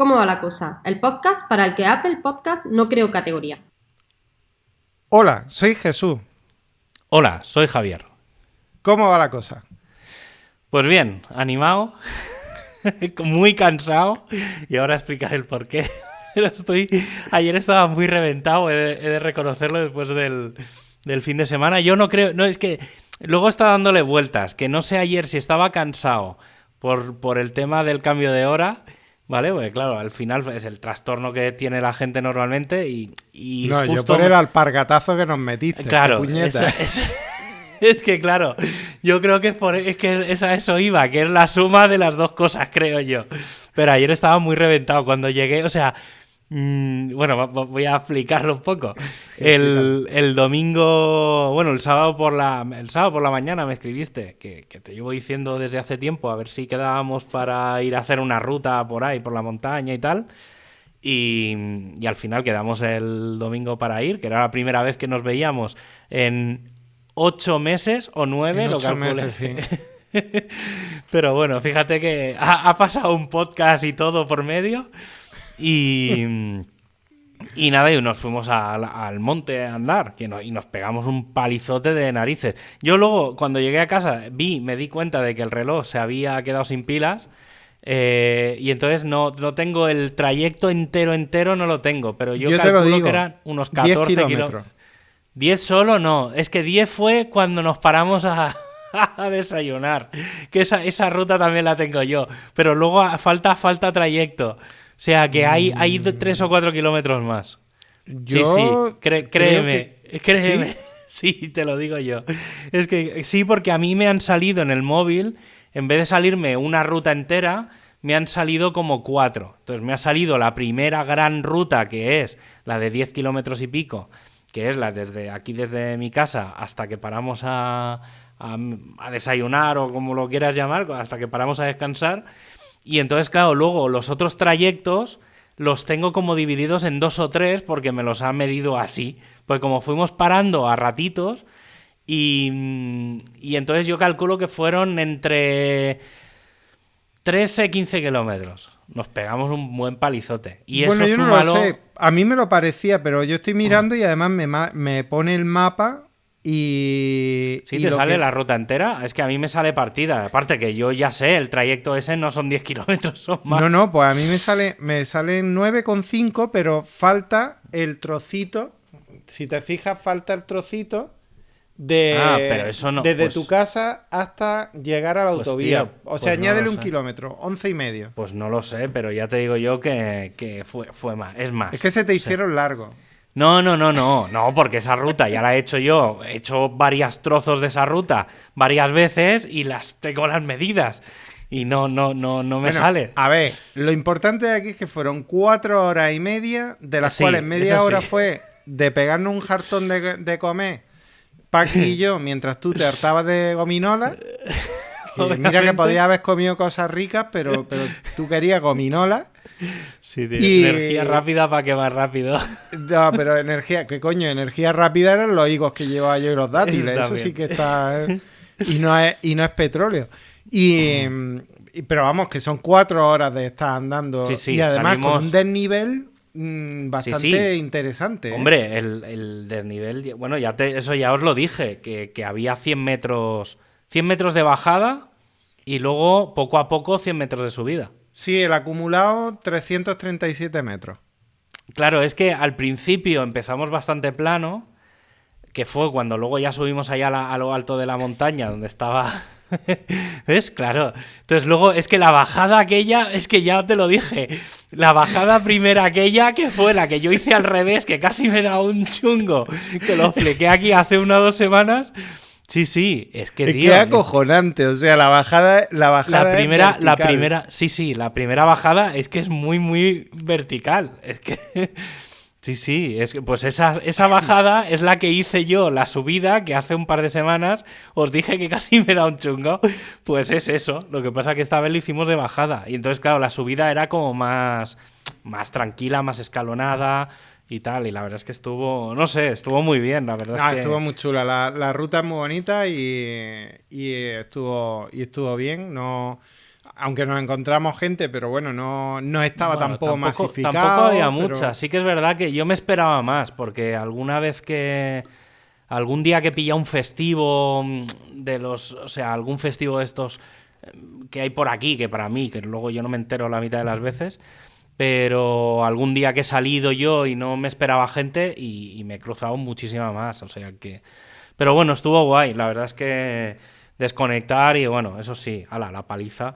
¿Cómo va la cosa? El podcast para el que Apple Podcast no creó categoría. Hola, soy Jesús. Hola, soy Javier. ¿Cómo va la cosa? Pues bien, animado, muy cansado y ahora explicaré el por qué. Pero estoy. Ayer estaba muy reventado, he de, he de reconocerlo después del, del fin de semana. Yo no creo. No, es que luego está dándole vueltas. Que no sé ayer si estaba cansado por, por el tema del cambio de hora. ¿Vale? Porque claro, al final es el trastorno que tiene la gente normalmente y. y No, yo justo- por el alpargatazo que nos metiste. Claro, esa- esa- es que claro, yo creo que es, por, es que es a eso iba, que es la suma de las dos cosas, creo yo. Pero ayer estaba muy reventado cuando llegué, o sea, mm, bueno, voy a explicarlo un poco. El, el domingo, bueno, el sábado por la el sábado por la mañana me escribiste, que, que te llevo diciendo desde hace tiempo, a ver si quedábamos para ir a hacer una ruta por ahí, por la montaña y tal. Y, y al final quedamos el domingo para ir, que era la primera vez que nos veíamos en ocho meses o nueve, En lo ocho meses, sí. Pero bueno, fíjate que ha, ha pasado un podcast y todo por medio. Y, y nada, y nos fuimos al, al monte a andar que no- y nos pegamos un palizote de narices. Yo luego, cuando llegué a casa, vi, me di cuenta de que el reloj se había quedado sin pilas. eh, y entonces no, no tengo el trayecto entero, entero, no lo tengo. Pero yo, Yo calculo digo, que eran unos 10 14 kilómetros. kilómetros. 10 solo no, es que 10 fue cuando nos paramos a, a desayunar. Que esa, esa ruta también la tengo yo. Pero luego falta, falta trayecto. O sea que hay, hay 3 o 4 kilómetros más. Yo sí, créeme, que- créeme. ¿Sí? te lo digo yo. Es que sí, porque a mí me han salido en el móvil, en vez de salirme una ruta entera, me han salido como cuatro. Entonces me ha salido la primera gran ruta, que es la de 10 kilómetros y pico, que es la desde aquí, desde mi casa, hasta que paramos a, a, a desayunar o como lo quieras llamar, hasta que paramos a descansar. Y entonces, claro, luego los otros trayectos los tengo como divididos en dos o tres porque me los han medido así. Pues como fuimos parando a ratitos y, y entonces yo calculo que fueron entre 13 15 kilómetros. Nos pegamos un buen palizote. Y bueno, eso yo no súmalo- lo sé. A mí me lo parecía, pero yo estoy mirando y además me, me pone el mapa y. Sí, y te sale que- la ruta entera. Es que a mí me sale partida. Aparte que yo ya sé, el trayecto ese no son 10 kilómetros, son más. No, no, pues a mí me sale me salen 9,5, pero falta el trocito. Si te fijas, falta el trocito de Ah, pero eso no, desde pues- tu casa hasta llegar a la Pues, autovía. tío, o sea, pues añádele un sé. kilómetro, 11 y medio. Pues no lo sé, pero ya te digo yo que, que fue, fue más. Es más. Es que se te Sí. hicieron largo. No, no, no, no, no, porque esa ruta ya la he hecho yo. He hecho varios trozos de esa ruta varias veces y las tengo las medidas. Y no, no, no, no me Bueno, sale. A ver, lo importante de aquí es que fueron cuatro horas y media, de las Sí, cuales media hora sí. fue de pegarnos un jartón de, de comer, Paqui y yo, mientras tú te hartabas de gominola. Que mira que podías haber comido cosas ricas, pero, pero tú querías gominola. Sí, tío, y- Energía rápida para quemar rápido. No, pero energía, ¿qué coño? Energía rápida eran los higos que llevaba yo y los dátiles. Está Eso sí que está. eh, Y no es, y no es petróleo. Y, mm, pero vamos, que son cuatro horas de estar andando. Sí, sí, y además salimos- con un desnivel mm, bastante sí. interesante. ¿eh? Hombre, el, el desnivel, bueno, ya te, eso ya os lo dije, que, que había 100 metros, 100 metros de bajada y luego poco a poco 100 metros de subida. Sí, el acumulado 337 metros. Claro, es que al principio empezamos bastante plano, que fue cuando luego ya subimos allá a, la- a lo alto de la montaña, donde estaba... ¿Ves? Claro. Entonces luego es que la bajada aquella, es que ya te lo dije, la bajada primera aquella, que fue la que yo hice al revés, que casi me da un chungo, que lo expliqué aquí hace una o dos semanas. Sí, sí, es que... Es tío, que es acojonante. O sea, la bajada. La, bajada la es primera, la primera, sí, sí, la primera bajada es que es muy, muy vertical. Es que, sí, sí, es que, pues esa, esa bajada es la que hice yo, la subida, que hace un par de semanas os dije que casi me da un chungo. Pues es eso. Lo que pasa que esta vez lo hicimos de bajada. Y entonces, claro, la subida era como más, más tranquila, más escalonada y tal. Y la verdad es que estuvo, no sé, estuvo muy bien, la verdad. Ah, es que... estuvo muy chula. La, la ruta es muy bonita y, y estuvo, y estuvo bien. No, aunque nos encontramos gente, pero bueno, no, no estaba Bueno, tampoco, masificado. Tampoco había pero- muchas. Sí que es verdad que yo me esperaba más, porque alguna vez que. Algún día que pilla un festivo de los. O sea, algún festivo de estos eh, que hay por aquí, que para mí, que luego yo no me entero la mitad de las veces. Pero algún día que he salido yo y no me esperaba gente y, me he cruzado muchísima más. O sea que. Pero bueno, estuvo guay. La verdad es que desconectar y bueno, eso sí, ala, la paliza.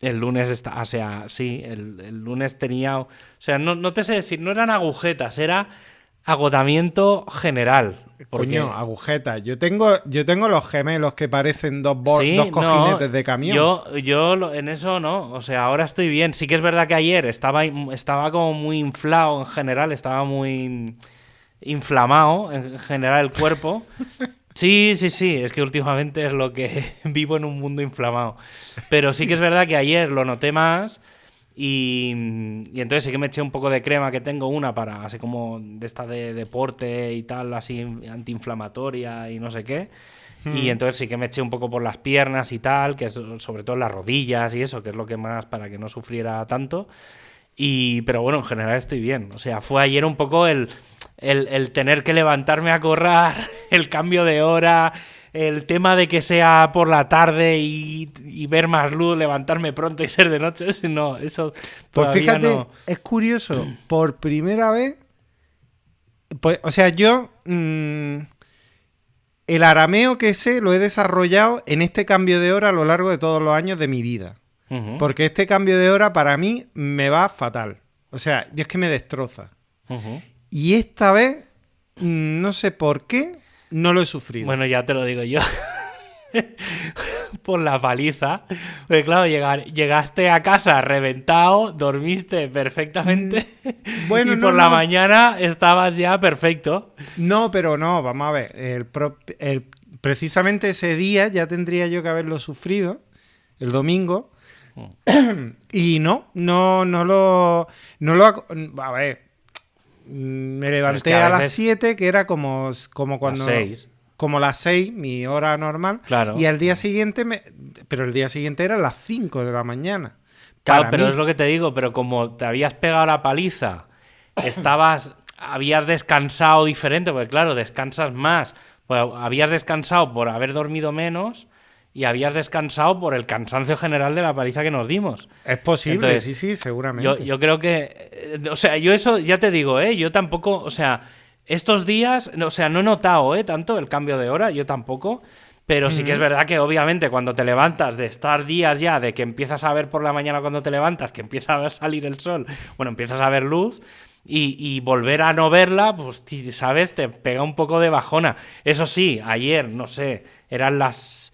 El lunes está, o sea, sí, el, el lunes tenía, o sea, no, no te sé decir, no eran agujetas, era agotamiento general. Coño, agujetas. Yo tengo, yo tengo los gemelos que parecen dos, Sí, dos no, cojinetes de camión. Yo, yo en eso no, o sea, ahora estoy bien. Sí que es verdad que ayer estaba, estaba como muy inflado en general, estaba muy inflamado en general el cuerpo. Sí, sí, sí, es que últimamente es lo que vivo en un mundo inflamado. Pero sí que es verdad que ayer lo noté más y, y entonces sí que me eché un poco de crema que tengo una para así como de esta de deporte y tal, así antiinflamatoria y no sé qué. Y entonces sí que me eché un poco por las piernas y tal, que es sobre todo las rodillas y eso, que es lo que más para que no sufriera tanto. Y, pero bueno, en general estoy bien. O sea, fue ayer un poco el, el, el tener que levantarme a correr, el cambio de hora, el tema de que sea por la tarde y, y ver más luz, levantarme pronto y ser de noche. No, eso Pues fíjate, no. es curioso, por primera vez, pues, o sea, yo mm, el arameo que sé lo he desarrollado en este cambio de hora a lo largo de todos los años de mi vida. Porque este cambio de hora para mí me va fatal. O sea, es que me destroza. Y esta vez, mm, no sé por qué, no lo he sufrido. Bueno, ya te lo digo yo. Por la paliza. Porque claro, llegar, llegaste a casa reventado, dormiste perfectamente. bueno, y no, por la mañana estabas ya perfecto. No, pero no, vamos a ver. El pro- el- precisamente ese día ya tendría yo que haberlo sufrido, el domingo. y no, no, no lo. No lo. A ver. Mm, Me levanté que a a, las veces- 7, que era como, como cuando. Las. Como las 6, mi hora normal. Claro. Y al día siguiente, me, pero el día siguiente era las 5 de la mañana. Claro, pero mí. es lo que te digo, pero como te habías pegado la paliza, estabas, habías descansado diferente, porque claro, descansas más. Pues habías descansado por haber dormido menos y habías descansado por el cansancio general de la paliza que nos dimos. Es posible, Entonces, sí, sí, seguramente. Yo, yo creo que. eh, O sea, yo eso ya te digo, ¿eh? Yo tampoco. O sea, estos días. O sea, no he notado, ¿eh? Tanto el cambio de hora, yo tampoco. Pero sí que es verdad que obviamente cuando te levantas de estar días ya, de que empiezas a ver por la mañana cuando te levantas, que empieza a salir el sol, bueno, empiezas a ver luz y, y volver a no verla, pues, ¿sabes? Te pega un poco de bajona. Eso sí, ayer, no sé, eran las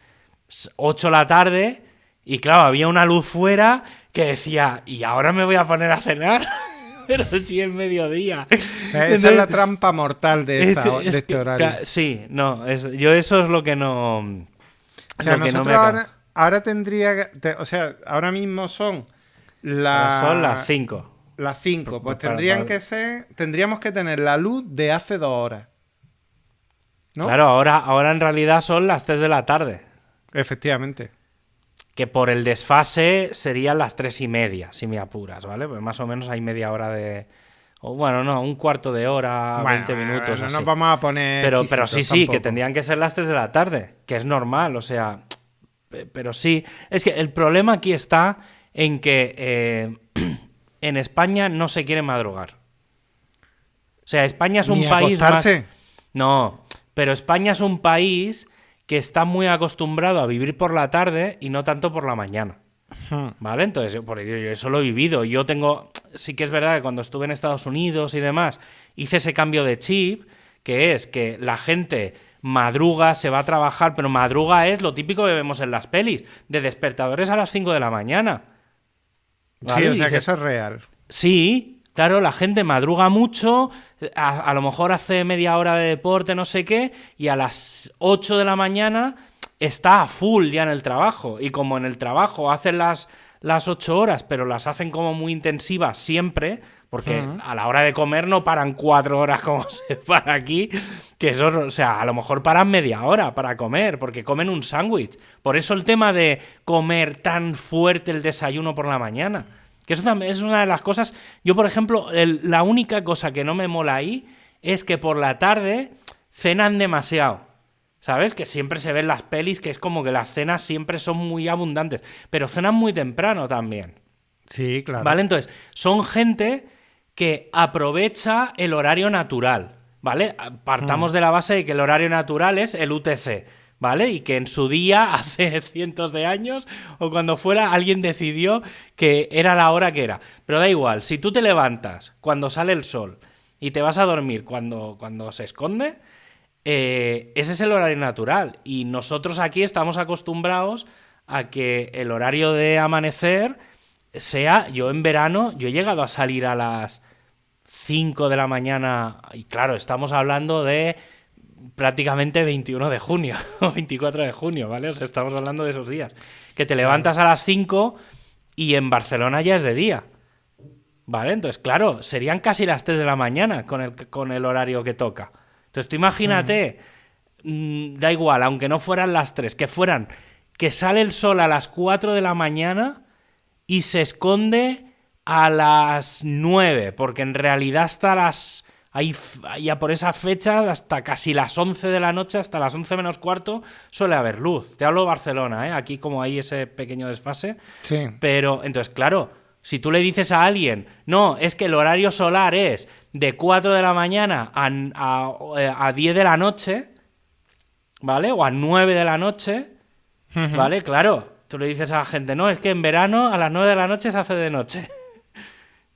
8 de la tarde y claro, había una luz fuera que decía, ¿y ahora me voy a poner a cenar? Pero si es mediodía. Esa es la trampa mortal de, esta- Es- es de este horario. Sí, no, es- yo eso es lo que no... O sea, lo que no nosotros me ahora, ahora tendría que- te- o sea, ahora mismo son las Son las 5. Las 5, pues Para- tendrían para- que ser, tendríamos que tener la luz de hace dos horas. ¿No? Claro, ahora, ahora en realidad son las 3 de la tarde. Efectivamente. Que por el desfase serían las 3 y media, si me apuras, ¿vale? Pues más o menos hay media hora de... o bueno, no, un cuarto de hora, Bueno, 20 minutos. No así. nos vamos a poner. Pero, pero sí, sí, que tendrían que ser las 3 de la tarde, que es normal, o sea, pe- pero sí, es que el problema aquí está en que eh, en España no se quiere madrugar. O sea, España es un Ni país más... No, pero España es un país que está muy acostumbrado a vivir por la tarde y no tanto por la mañana. ¿Vale? Entonces, yo, por ello, yo eso lo he vivido. Yo tengo. Sí que es verdad que cuando estuve en Estados Unidos y demás, hice ese cambio de chip, que es que la gente madruga, se va a trabajar, pero madruga es lo típico que vemos en las pelis, de despertadores a las 5 de la mañana. Sí, o sea Dices, que eso es real. Sí, claro, la gente madruga mucho, a, a lo mejor hace media hora de deporte, no sé qué, y a las 8 de la mañana está a full ya en el trabajo. Y como en el trabajo hacen las, las 8 horas, pero las hacen como muy intensivas siempre, porque a la hora de comer no paran 4 horas como se para aquí, Que eso, o sea, a lo mejor paran media hora para comer, porque comen un sándwich. Por eso el tema de comer tan fuerte el desayuno por la mañana. Que eso también es una de las cosas. Yo, por ejemplo, la única cosa que no me mola ahí es que por la tarde cenan demasiado. ¿Sabes? Que siempre se ven las pelis que es como que las cenas siempre son muy abundantes. Pero cenan muy temprano también. Sí, claro. ¿Vale? Entonces, son gente que aprovecha el horario natural. ¿Vale? Partamos mm. de la base de que el horario natural es el UTC. ¿Vale? Y que en su día, hace cientos de años, o cuando fuera, alguien decidió que era la hora que era. Pero da igual, si tú te levantas cuando sale el sol y te vas a dormir cuando, cuando se esconde, eh, ese es el horario natural. Y nosotros aquí estamos acostumbrados a que el horario de amanecer sea, yo en verano, yo he llegado a salir a las 5 de la mañana, y claro, estamos hablando de prácticamente 21 de junio o 24 de junio, ¿vale? O sea, estamos hablando de esos días. Que te levantas a las 5 y en Barcelona ya es de día. ¿Vale? Entonces, claro, serían casi las 3 de la mañana con el, con el horario que toca. Entonces, tú imagínate, mm, da igual, aunque no fueran las 3, que fueran que sale el sol a las 4 de la mañana y se esconde a las 9, porque en realidad hasta las Ahí, ya por esas fechas, hasta casi las 11 de la noche, hasta las 11 menos cuarto, suele haber luz. Te hablo de Barcelona, ¿eh? aquí como hay ese pequeño desfase. Sí. Pero, entonces, claro, si tú le dices a alguien, no, es que el horario solar es de 4 de la mañana a, a, 10 de la noche, ¿vale? O a 9 de la noche, ¿vale? Claro, tú le dices a la gente, no, es que en verano a las 9 de la noche se hace de noche.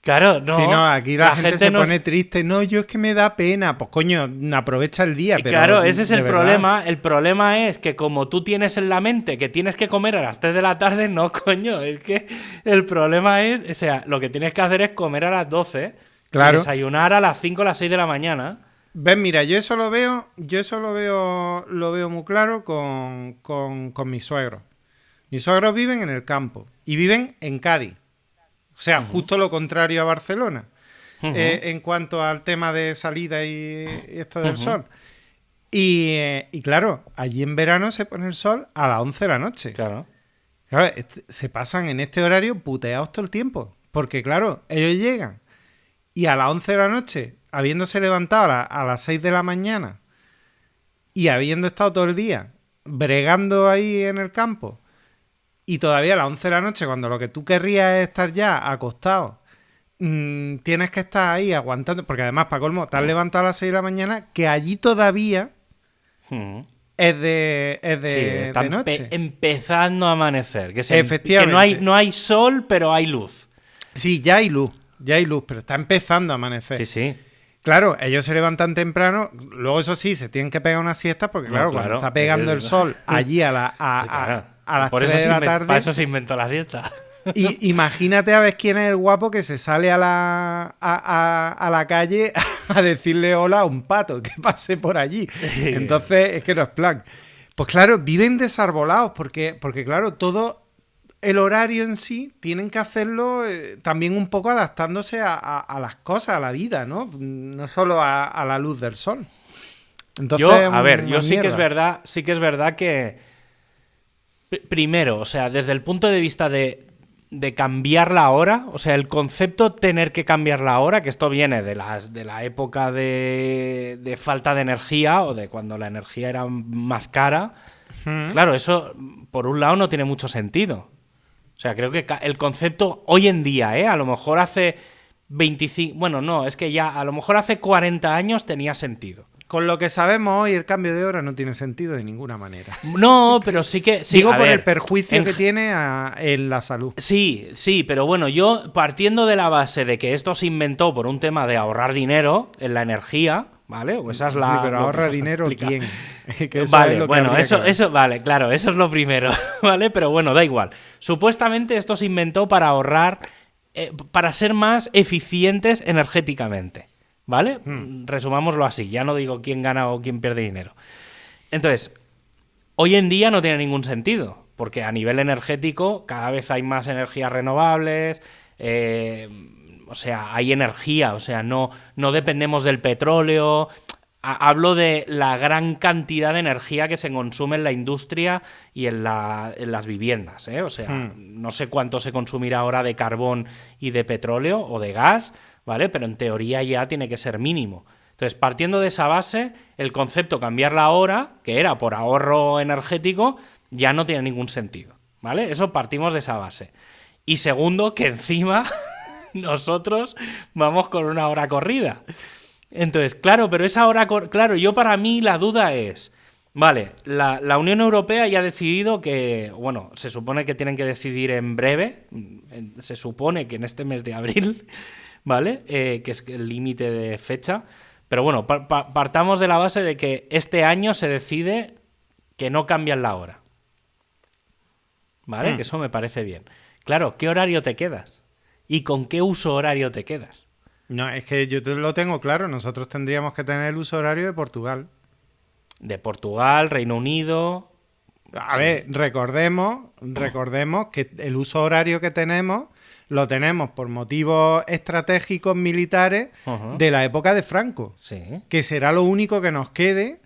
Claro, no. Si no, aquí la, gente, se pone triste. No, yo es que me da pena. Pues coño, aprovecha el día. claro, ese es el problema. El problema es que como tú tienes en la mente que tienes que comer a las 3 de la tarde, no, coño. Es que el problema es, o sea, lo que tienes que hacer es comer a las 12. Claro. desayunar a las 5 o las 6 de la mañana. Ves, mira, yo eso lo veo, yo eso lo veo, lo veo muy claro con, con, con mis suegros. Mis suegros viven en el campo y viven en Cádiz. O sea, justo lo contrario a Barcelona. Eh, en cuanto al tema de salida y, esto del sol. Eh, y, claro, allí en verano se pone el sol a las 11 de la noche. Claro. se pasan en este horario puteados todo el tiempo. Porque, claro, ellos llegan y a las 11 de la noche, habiéndose levantado a, a las 6 de la mañana y habiendo estado todo el día bregando ahí en el campo y todavía a las 11 de la noche, cuando lo que tú querrías es estar ya acostado, mm, tienes que estar ahí aguantando, porque además, para colmo, te has levantado a las 6 de la mañana, que allí todavía hmm. es de, es de, noche. empezando a amanecer. Que, que no, hay, no hay sol, pero hay luz. Sí, ya hay luz, ya hay luz, pero está empezando a amanecer. Sí, sí. Claro, ellos se levantan temprano, luego eso sí, se tienen que pegar una siesta porque claro, cuando está pegando el sol allí a la, a, a las Por 3 eso de la tarde. Para eso se inventó la siesta. Y imagínate a ver quién es el guapo que se sale a la, a, la calle a decirle hola a un pato que pase por allí. Entonces, es que no es plan. Pues claro, viven desarbolados porque, porque claro, todo el horario en sí tienen que hacerlo eh, también un poco adaptándose a, las cosas, a la vida, ¿no? No solo a, la luz del sol. Entonces, yo, a ver, yo sí que es verdad, sí que es verdad que Primero, o sea, desde el punto de vista de, cambiar la hora, o sea, el concepto tener que cambiar la hora, que esto viene de, las, de la época de, falta de energía o de cuando la energía era más cara, claro, eso por un lado no tiene mucho sentido. O sea, creo que el concepto hoy en día, ¿eh? A lo mejor hace 25, bueno, no, es que ya a lo mejor hace 40 años tenía sentido. Con lo que sabemos hoy, el cambio de hora no tiene sentido de ninguna manera. No, pero sí que. Digo por el perjuicio que tiene en la salud. Sí, sí, pero bueno, yo partiendo de la base de que esto se inventó por un tema de ahorrar dinero en la energía, ¿vale? O esa es la. Sí, pero ahorra dinero quién. vale, bueno, eso, eso, vale, claro, eso es lo primero, ¿vale? Pero bueno, da igual. Supuestamente esto se inventó para ahorrar, eh, para ser más eficientes energéticamente. ¿Vale? Hmm. Resumámoslo así, ya no digo quién gana o quién pierde dinero. Entonces, hoy en día no tiene ningún sentido, porque a nivel energético cada vez hay más energías renovables, eh, o sea, hay energía, o sea, no, no dependemos del petróleo, hablo de la gran cantidad de energía que se consume en la industria y en, la- en las viviendas. ¿eh? O sea, Hmm. no sé cuánto se consumirá ahora de carbón y de petróleo o de gas, ¿vale? Pero en teoría ya tiene que ser mínimo. Entonces, partiendo de esa base, el concepto cambiarla ahora, que era por ahorro energético, ya no tiene ningún sentido, ¿vale? Eso partimos de esa base. Y segundo, que encima nosotros vamos con una hora corrida. Entonces, claro, pero esa hora, claro, yo para mí la duda es, vale, la, la Unión Europea ya ha decidido que, bueno, se supone que tienen que decidir en breve, se supone que en este mes de abril, ¿vale? Eh, que es el límite de fecha. Pero bueno, pa- pa- partamos de la base de que este año se decide que no cambian la hora. ¿Vale? Hmm. Que eso me parece bien. Claro, ¿qué horario te quedas? ¿Y con qué uso horario te quedas? No, es que yo te lo tengo claro. Nosotros tendríamos que tener el uso horario de Portugal. De Portugal, Reino Unido. A ver, recordemos, recordemos que el uso horario que tenemos lo tenemos por motivos estratégicos militares de la época de Franco, Sí. que será lo único que nos quede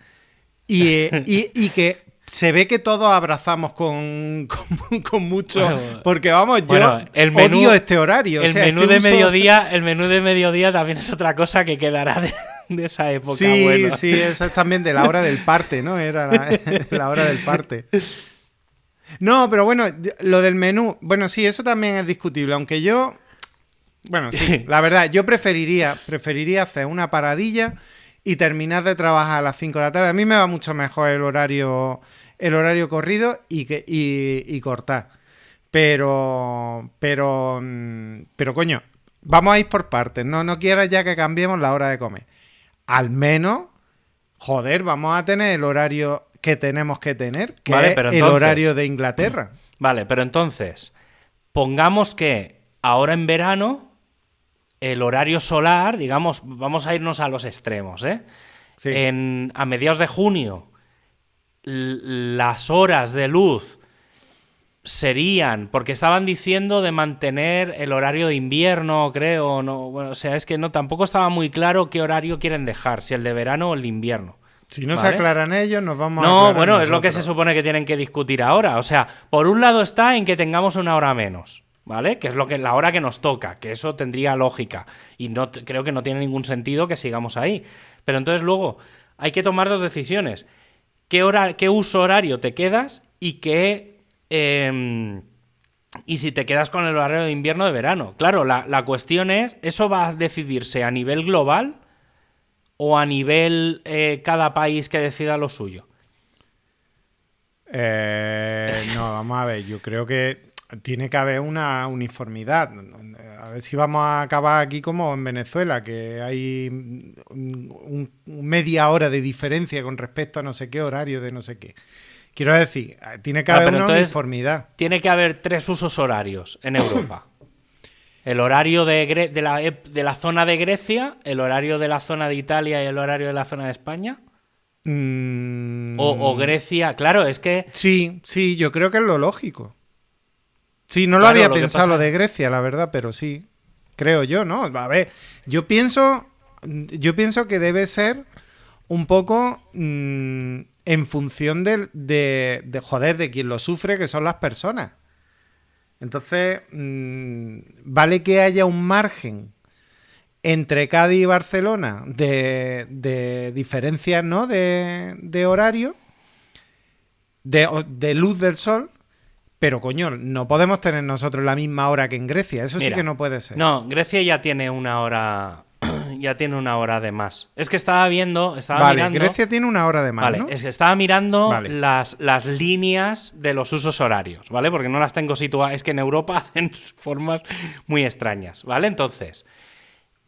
y, eh, y- y que se ve que todos abrazamos con, con, con mucho... Bueno, porque vamos, yo bueno, el menú- odio este horario. o el sea, menú este de uso- mediodía, el menú de mediodía también es otra cosa que quedará de, de esa época. Sí, bueno. sí, eso es también de la hora del parte, ¿no? Era la, la hora del parte. No, pero bueno, lo del menú, bueno, sí, eso también es discutible, aunque yo, bueno, sí, la verdad, yo preferiría, preferiría hacer una paradilla y terminar de trabajar a las 5 de la tarde. A mí me va mucho mejor el horario, el horario corrido y, que, y, y cortar. Pero, pero, mm, pero coño, vamos a ir por partes. No, no quieras ya que cambiemos la hora de comer. Al menos, joder, vamos a tener el horario que tenemos que tener, que Vale, es pero el horario de Inglaterra. Vale, pero entonces, pongamos que ahora en verano el horario solar, digamos, vamos a irnos a los extremos, ¿eh? Sí. En, a mediados de junio, las horas de luz serían, porque estaban diciendo de mantener el horario de invierno, creo, no, bueno, o sea, es que no, tampoco estaba muy claro qué horario quieren dejar, si el de verano o el de invierno. Si no se aclaran ellos, nos vamos a No, bueno, es lo que se supone que tienen que discutir ahora. O sea, por un lado está en que tengamos una hora menos, ¿vale? Que es lo que la hora que nos toca, que eso tendría lógica y no creo que no tiene ningún sentido que sigamos ahí. Pero entonces luego hay que tomar dos decisiones: qué hora, qué uso horario te quedas y qué em, y si te quedas con el horario de invierno o de verano. Claro, la, la cuestión es, ¿eso va a decidirse a nivel global o a nivel eh, cada país que decida lo suyo? Eh, no, vamos a ver, yo creo que tiene que haber una uniformidad. A ver si vamos a acabar aquí como en Venezuela, que hay un- un- media hora de diferencia con respecto a no sé qué horario de no sé qué. Quiero decir, tiene que Ah, haber una entonces- uniformidad. Tiene que haber tres usos horarios en Europa. El horario de, Gre- de la, de zona de Grecia, el horario de la zona de Italia y el horario de la zona de España. Mm, O, o Grecia, claro, es que Sí, sí, yo creo que es lo lógico. Sí, no lo había lo pensado pasa- lo de Grecia, la verdad, pero sí. Creo yo, ¿no? A ver, yo pienso. Yo pienso que debe ser un poco mm, en función del- de, de, joder, de quien lo sufre, que son las personas. Entonces, mm, vale que haya un margen entre Cádiz y Barcelona de, de diferencias, ¿no? De, de horario, de, luz del sol, pero coño, no podemos tener nosotros la misma hora que en Grecia. Eso sí que no puede ser. No, Grecia ya tiene una hora. Ya tiene una hora de más. Es que estaba viendo. Estaba vale, mirando. Grecia tiene una hora de más, Vale, ¿no? es que estaba mirando Vale. las, las líneas de los usos horarios, ¿vale? Porque no las tengo situadas. Es que en Europa hacen formas muy extrañas, ¿vale? Entonces,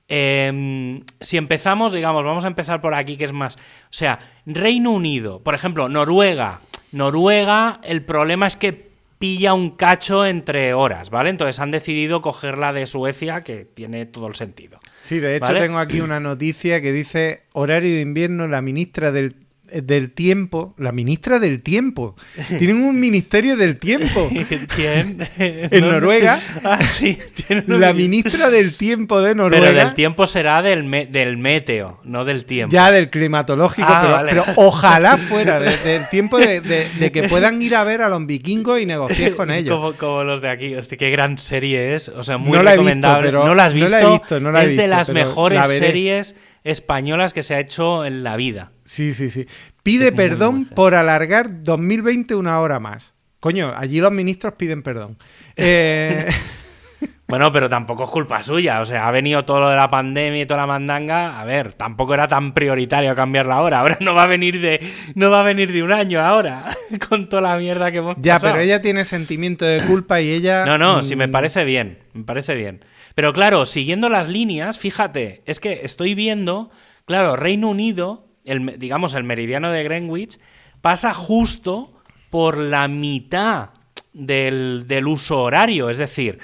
em, si empezamos, digamos, vamos a empezar por aquí, que es más. O sea, Reino Unido, por ejemplo, Noruega. Noruega, el problema es que pilla un cacho entre horas, ¿vale? Entonces han decidido cogerla de Suecia, que tiene todo el sentido. Sí, de hecho ¿Vale? tengo aquí una noticia que dice horario de invierno, la ministra del del tiempo, la ministra del tiempo. Tienen un ministerio del tiempo. ¿Quién? En Noruega. Ah, sí. La ministra del tiempo de Noruega. Pero del tiempo será del, me- del meteo, no del tiempo. Ya del climatológico, Ah, pero, vale. pero ojalá fuera de- del tiempo de, de- de que puedan ir a ver a los vikingos y negociar con ellos. Como, como los de aquí. Hostia, qué gran serie es. O sea, muy No la he visto, recomendable. pero- ¿No la has no visto? la he visto, no la he es de visto, las mejores series españolas que se ha hecho en la vida. Sí, sí, sí. Pide perdón por alargar 2020 una hora más. Coño, allí los ministros piden perdón. Eh, Bueno, pero tampoco es culpa suya. O sea, ha venido todo lo de la pandemia y toda la mandanga. A ver, tampoco era tan prioritario cambiarla ahora. Ahora no va a venir de, no va a venir de un año ahora. Con toda la mierda que hemos ya, pasado. pero ella tiene sentimiento de culpa y ella... No, no, sí me mm, parece bien, me parece bien. Pero claro, siguiendo las líneas, fíjate, es que estoy viendo, claro, Reino Unido, el, digamos el meridiano de Greenwich, pasa justo por la mitad del, del uso horario, es decir,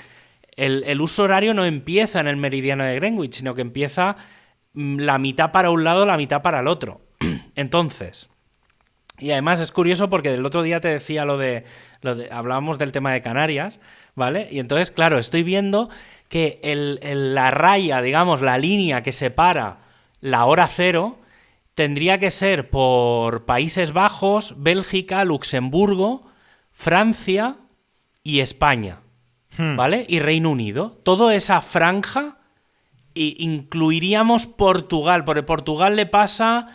el, uso horario no empieza en el meridiano de Greenwich, sino que empieza mm, la mitad para un lado, la mitad para el otro. Entonces, y además es curioso porque el otro día te decía lo de, lo de hablábamos del tema de Canarias, ¿vale? Y entonces, claro, estoy viendo que el- la raya, digamos, la línea que separa la hora cero, tendría que ser por Países Bajos, Bélgica, Luxemburgo, Francia y España, hmm. ¿vale? Y Reino Unido. Toda esa franja incluiríamos Portugal, porque Portugal le pasa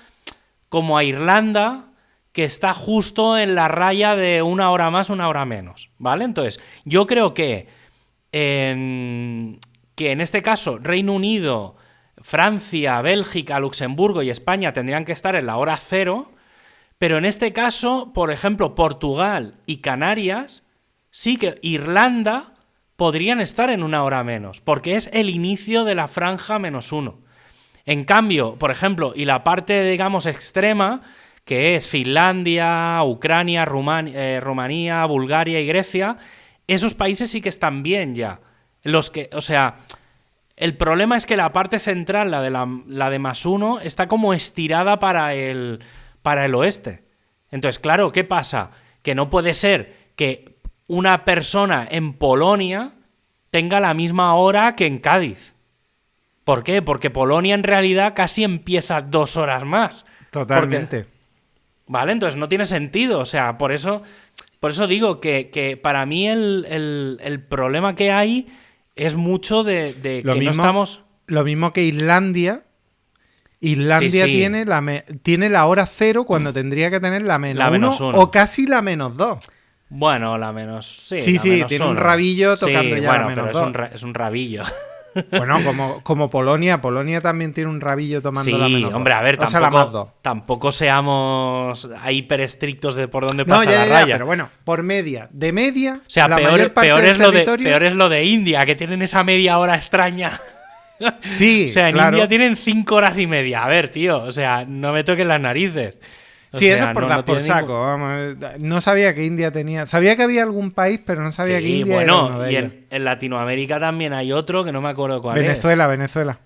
como a Irlanda, que está justo en la raya de una hora más, una hora menos, ¿vale? Entonces, yo creo que, que en este caso Reino Unido, Francia, Bélgica, Luxemburgo y España tendrían que estar en la hora cero, pero en este caso, por ejemplo, Portugal y Canarias, sí que Irlanda podrían estar en una hora menos, porque es el inicio de la franja menos uno. En cambio, por ejemplo, y la parte, digamos, extrema, que es Finlandia, Ucrania, Ruman- eh, Rumanía, Bulgaria y Grecia, esos países sí que están bien ya. Los que, o sea, el problema es que la parte central, la de, la, la de más uno, está como estirada para el, para el oeste. Entonces, claro, ¿qué pasa? Que no puede ser que una persona en Polonia tenga la misma hora que en Cádiz. ¿Por qué? Porque Polonia en realidad casi empieza dos horas más. Totalmente. Porque- ¿Vale? Entonces no tiene sentido. O sea, por eso, por eso digo que, que para mí el, el- el problema que hay es mucho de, de Lo que mismo- no estamos. Lo mismo que Islandia. Islandia Sí, sí. Tiene, la me- tiene la hora cero cuando tendría que tener la menos, La uno, menos uno. o casi la menos dos. Bueno, la menos. Sí, Sí, sí, menos tiene un rabillo tocando Sí, ya la bueno, menos pero es un, ra- es un rabillo. Bueno, como, como Polonia. Polonia también tiene un rabillo tomando Sí, la menos hombre, a ver, O sea, la más tampoco, tampoco seamos hiper estrictos de por dónde No, pasa ya, la ya, ya, raya. pero bueno, por media. De media, o sea, la peor, mayor parte peor del es lo de, peor es lo de India, que tienen esa media hora extraña. Sí, O sea, en claro. India tienen cinco horas y media. A ver, tío, o sea, no me toques las narices. O Sí, sea, eso es por no- por saco. ningún- vamos. No sabía que India tenía. Sabía que había algún país, pero no sabía Sí, que India era uno bueno, de y ellos. en, en Latinoamérica también hay otro que no me acuerdo cuál es. Venezuela, Venezuela.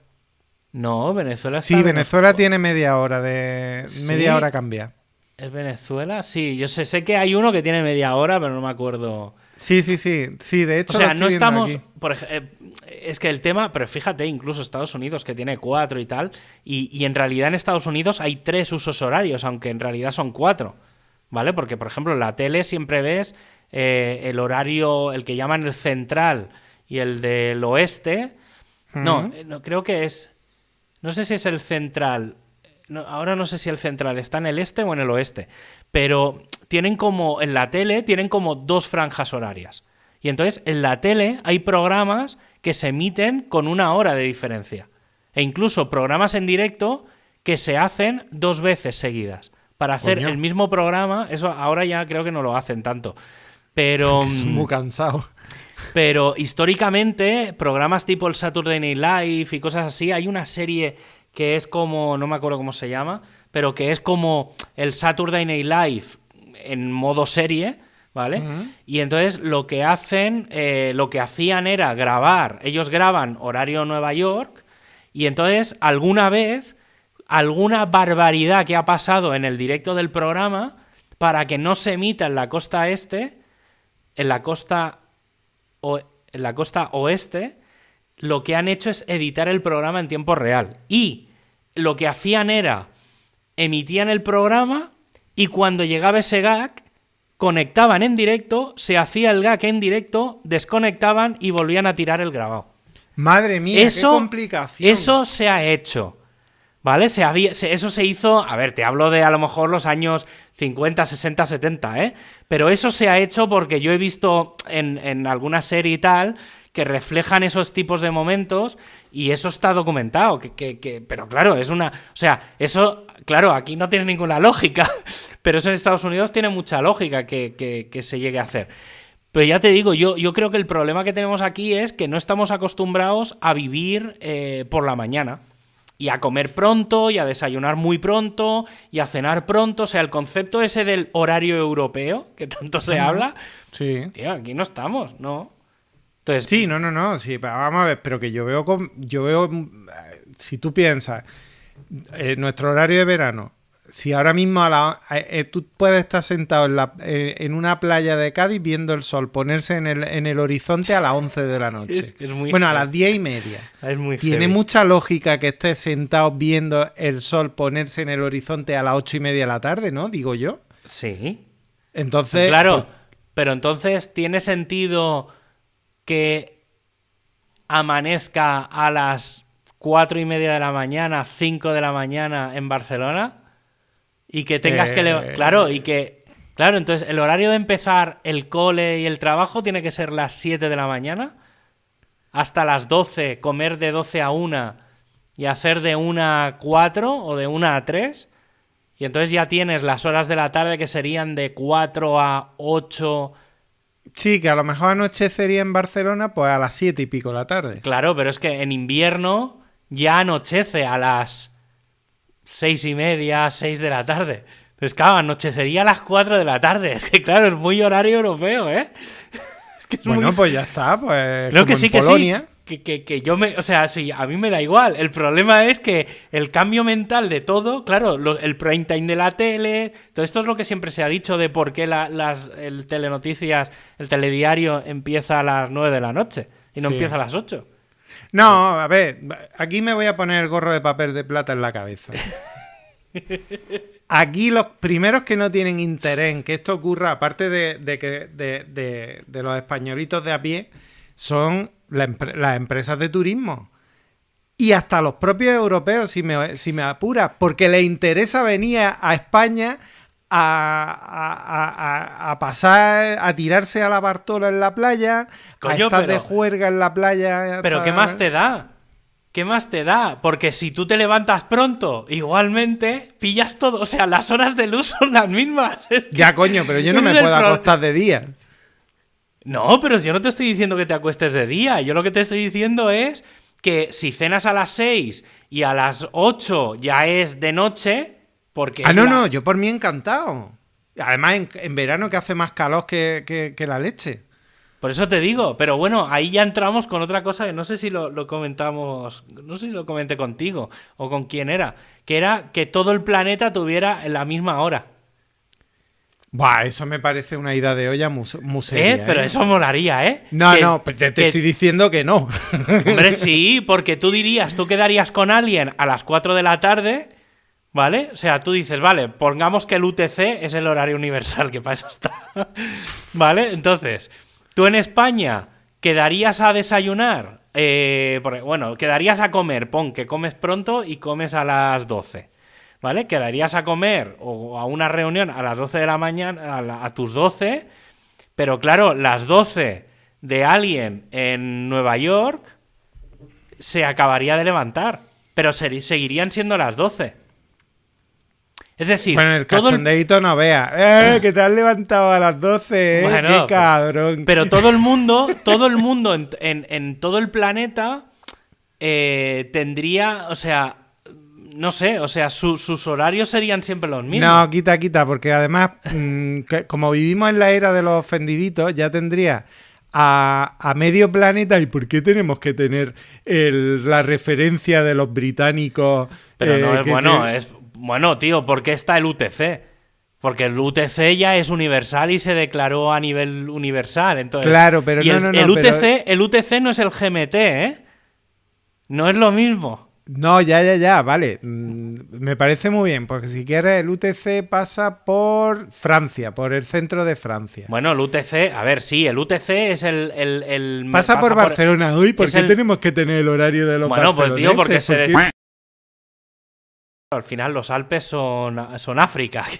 No, Venezuela Sí, Venezuela tiene media hora de. ¿Sí? Media hora cambia. ¿Es Venezuela? Sí, yo sé, sé que hay uno que tiene media hora, pero no me acuerdo. Sí, sí, sí. Sí, de hecho. O sea, no estamos. Por eh, es que el tema, pero fíjate, incluso Estados Unidos, que tiene cuatro y tal, y, y en realidad en Estados Unidos hay tres usos horarios, aunque en realidad son cuatro. ¿Vale? Porque, por ejemplo, en la tele siempre ves eh, el horario, el que llaman el central y el del oeste. No, no, creo que es. No sé si es el central. No, ahora no sé si el central está en el este o en el oeste. Pero tienen como. En la tele tienen como dos franjas horarias. Y entonces en la tele hay programas que se emiten con una hora de diferencia. E incluso programas en directo que se hacen dos veces seguidas. Para hacer Coño. el mismo programa, eso ahora ya creo que no lo hacen tanto. Pero. Son mm, muy cansados. pero históricamente, programas tipo el Saturday Night Live y cosas así, hay una serie que es como, no me acuerdo cómo se llama, pero que es como el Saturday Night Live en modo serie, ¿vale? Y entonces lo que hacen, eh, lo que hacían era grabar, ellos graban horario Nueva York, y entonces alguna vez alguna barbaridad que ha pasado en el directo del programa para que no se emita en la costa este, en la costa, o, en la costa oeste, lo que han hecho es editar el programa en tiempo real. Y lo que hacían era, emitían el programa y cuando llegaba ese gag, conectaban en directo, se hacía el gag en directo, desconectaban y volvían a tirar el grabado. Madre mía, Eso- qué complicación. Eso se ha hecho. ¿Vale? Se había- se- eso se hizo, a ver, te hablo de a lo mejor los años 50, 60, 70, ¿eh? Pero eso se ha hecho porque yo he visto en, en alguna serie y tal que reflejan esos tipos de momentos y eso está documentado. Que, que- que- pero claro, es una... O sea, eso, claro, aquí no tiene ninguna lógica, pero eso en Estados Unidos tiene mucha lógica que, que- se llegue a hacer. Pero ya te digo, yo, yo creo que el problema que tenemos aquí es que no estamos acostumbrados a vivir eh, por la mañana. Y a comer pronto, y a desayunar muy pronto, y a cenar pronto. O sea, el concepto ese del horario europeo, que tanto se habla, Sí. tío, aquí no estamos, ¿no? Entonces, Sí, no, no, no. Sí, vamos a ver, pero que yo veo con, yo veo mm, eh, si tú piensas eh, nuestro horario de verano, si ahora mismo a la, eh, tú puedes estar sentado en, la, eh, en una playa de Cádiz viendo el sol ponerse en el, en el horizonte a las 11 de la noche. Es que es muy bueno, a las 10 y media. es muy Tiene heavy. mucha lógica que estés sentado viendo el sol ponerse en el horizonte a las 8 y media de la tarde, ¿no? Digo yo. Sí. Entonces, claro, pues, pero entonces tiene sentido que amanezca a las cuatro y media de la mañana, 5 de la mañana en Barcelona y que tengas que leva- Eh. claro y que claro entonces el horario de empezar el cole y el trabajo tiene que ser las 7 de la mañana hasta las 12 comer de 12 a 1 y hacer de 1 a 4 o de 1 a 3 y entonces ya tienes las horas de la tarde que serían de 4 a 8 sí, que a lo mejor anochecería en Barcelona pues a las 7 y pico de la tarde. Claro, pero es que en invierno ya anochece a las seis y media, seis de la tarde. Entonces, claro, anochecería a las 4 de la tarde. Es que, claro, es muy horario europeo, ¿eh? Es que es Bueno, muy- pues ya está, pues Creo como que sí, en que sí. Que, que- que yo me. O sea, sí, a mí me da igual. El problema es que el cambio mental de todo, claro, lo- el prime time de la tele, todo esto es lo que siempre se ha dicho de por qué la- las, el telenoticias, el telediario empieza a las 9 de la noche y no Sí. empieza a las 8. No, a ver, aquí me voy a poner el gorro de papel de plata en la cabeza. Aquí los primeros que no tienen interés en que esto ocurra, aparte de, de que de, de- de los españolitos de a pie, son la las empresas de turismo. Y hasta los propios europeos, si me, si me apuras, porque les interesa venir a, España a, a- a- pasar, a tirarse a la Bartola en la playa, Coño, a estar de pero- juerga en la playa. Pero ¿qué más te da? ¿Qué más te da? Porque si tú te levantas pronto, igualmente pillas todo. O sea, las horas de luz son las mismas. Es que- Ya, coño, pero yo no me puedo acostar de día. No, pero yo no te estoy diciendo que te acuestes de día. Yo lo que te estoy diciendo es que si cenas a las 6 y a las 8 ya es de noche, porque... Ah, no, la- no, yo por mí encantado. Además, en, en verano que hace más calor que, que- que la leche. Por eso te digo, pero bueno, ahí ya entramos con otra cosa que no sé si lo, lo comentamos, no sé si lo comenté contigo o con quién era, que era que todo el planeta tuviera la misma hora. Buah, eso me parece una ida de olla muy, muy seria, ¿Eh? Pero ¿eh? eso molaría, ¿eh? No, Que- no, pues te, te que- estoy diciendo que no. Hombre, sí, porque tú dirías, tú quedarías con alguien a las 4 de la tarde, ¿vale? O sea, tú dices, vale, pongamos que el UTC es el horario universal, que para eso está. ¿Vale? Entonces, tú en España quedarías a desayunar, eh, porque, bueno, quedarías a comer, pon que comes pronto y comes a las 12. ¿Vale? Quedarías a comer o a una reunión a las 12 de la mañana, a, la- a tus 12, pero claro, las 12 de alguien en Nueva York se acabaría de levantar, pero seguirían siendo las 12. Es decir, bueno, el cachondeito no vea. ¡Eh! Que te has levantado a las 12, ¿eh? Bueno, ¡Qué pues, cabrón! pero todo el mundo, todo el mundo en, en- en todo el planeta eh, tendría, o sea, no sé, o sea, su- sus horarios serían siempre los mismos. No, quita, quita, porque además, mm, que como vivimos en la era de los ofendiditos, ya tendría a, a medio planeta y por qué tenemos que tener el- la referencia de los británicos. Pero eh, no es que- bueno, es bueno, tío, ¿por qué está el UTC? Porque el UTC ya es universal y se declaró a nivel universal. Entonces, Claro, pero y no, el, no, no, el UTC, pero- el UTC no es el GMT, ¿eh? No es lo mismo. No, ya, ya, ya, vale. Mm, Me parece muy bien, porque si quieres el UTC pasa por Francia, por el centro de Francia. Bueno, el UTC, a ver, sí, el UTC es el. el- el- pasa, por Barcelona. Uy, ¿por qué el- tenemos que tener el horario de los Bueno, pues tío, porque se Al final los Alpes son, son África.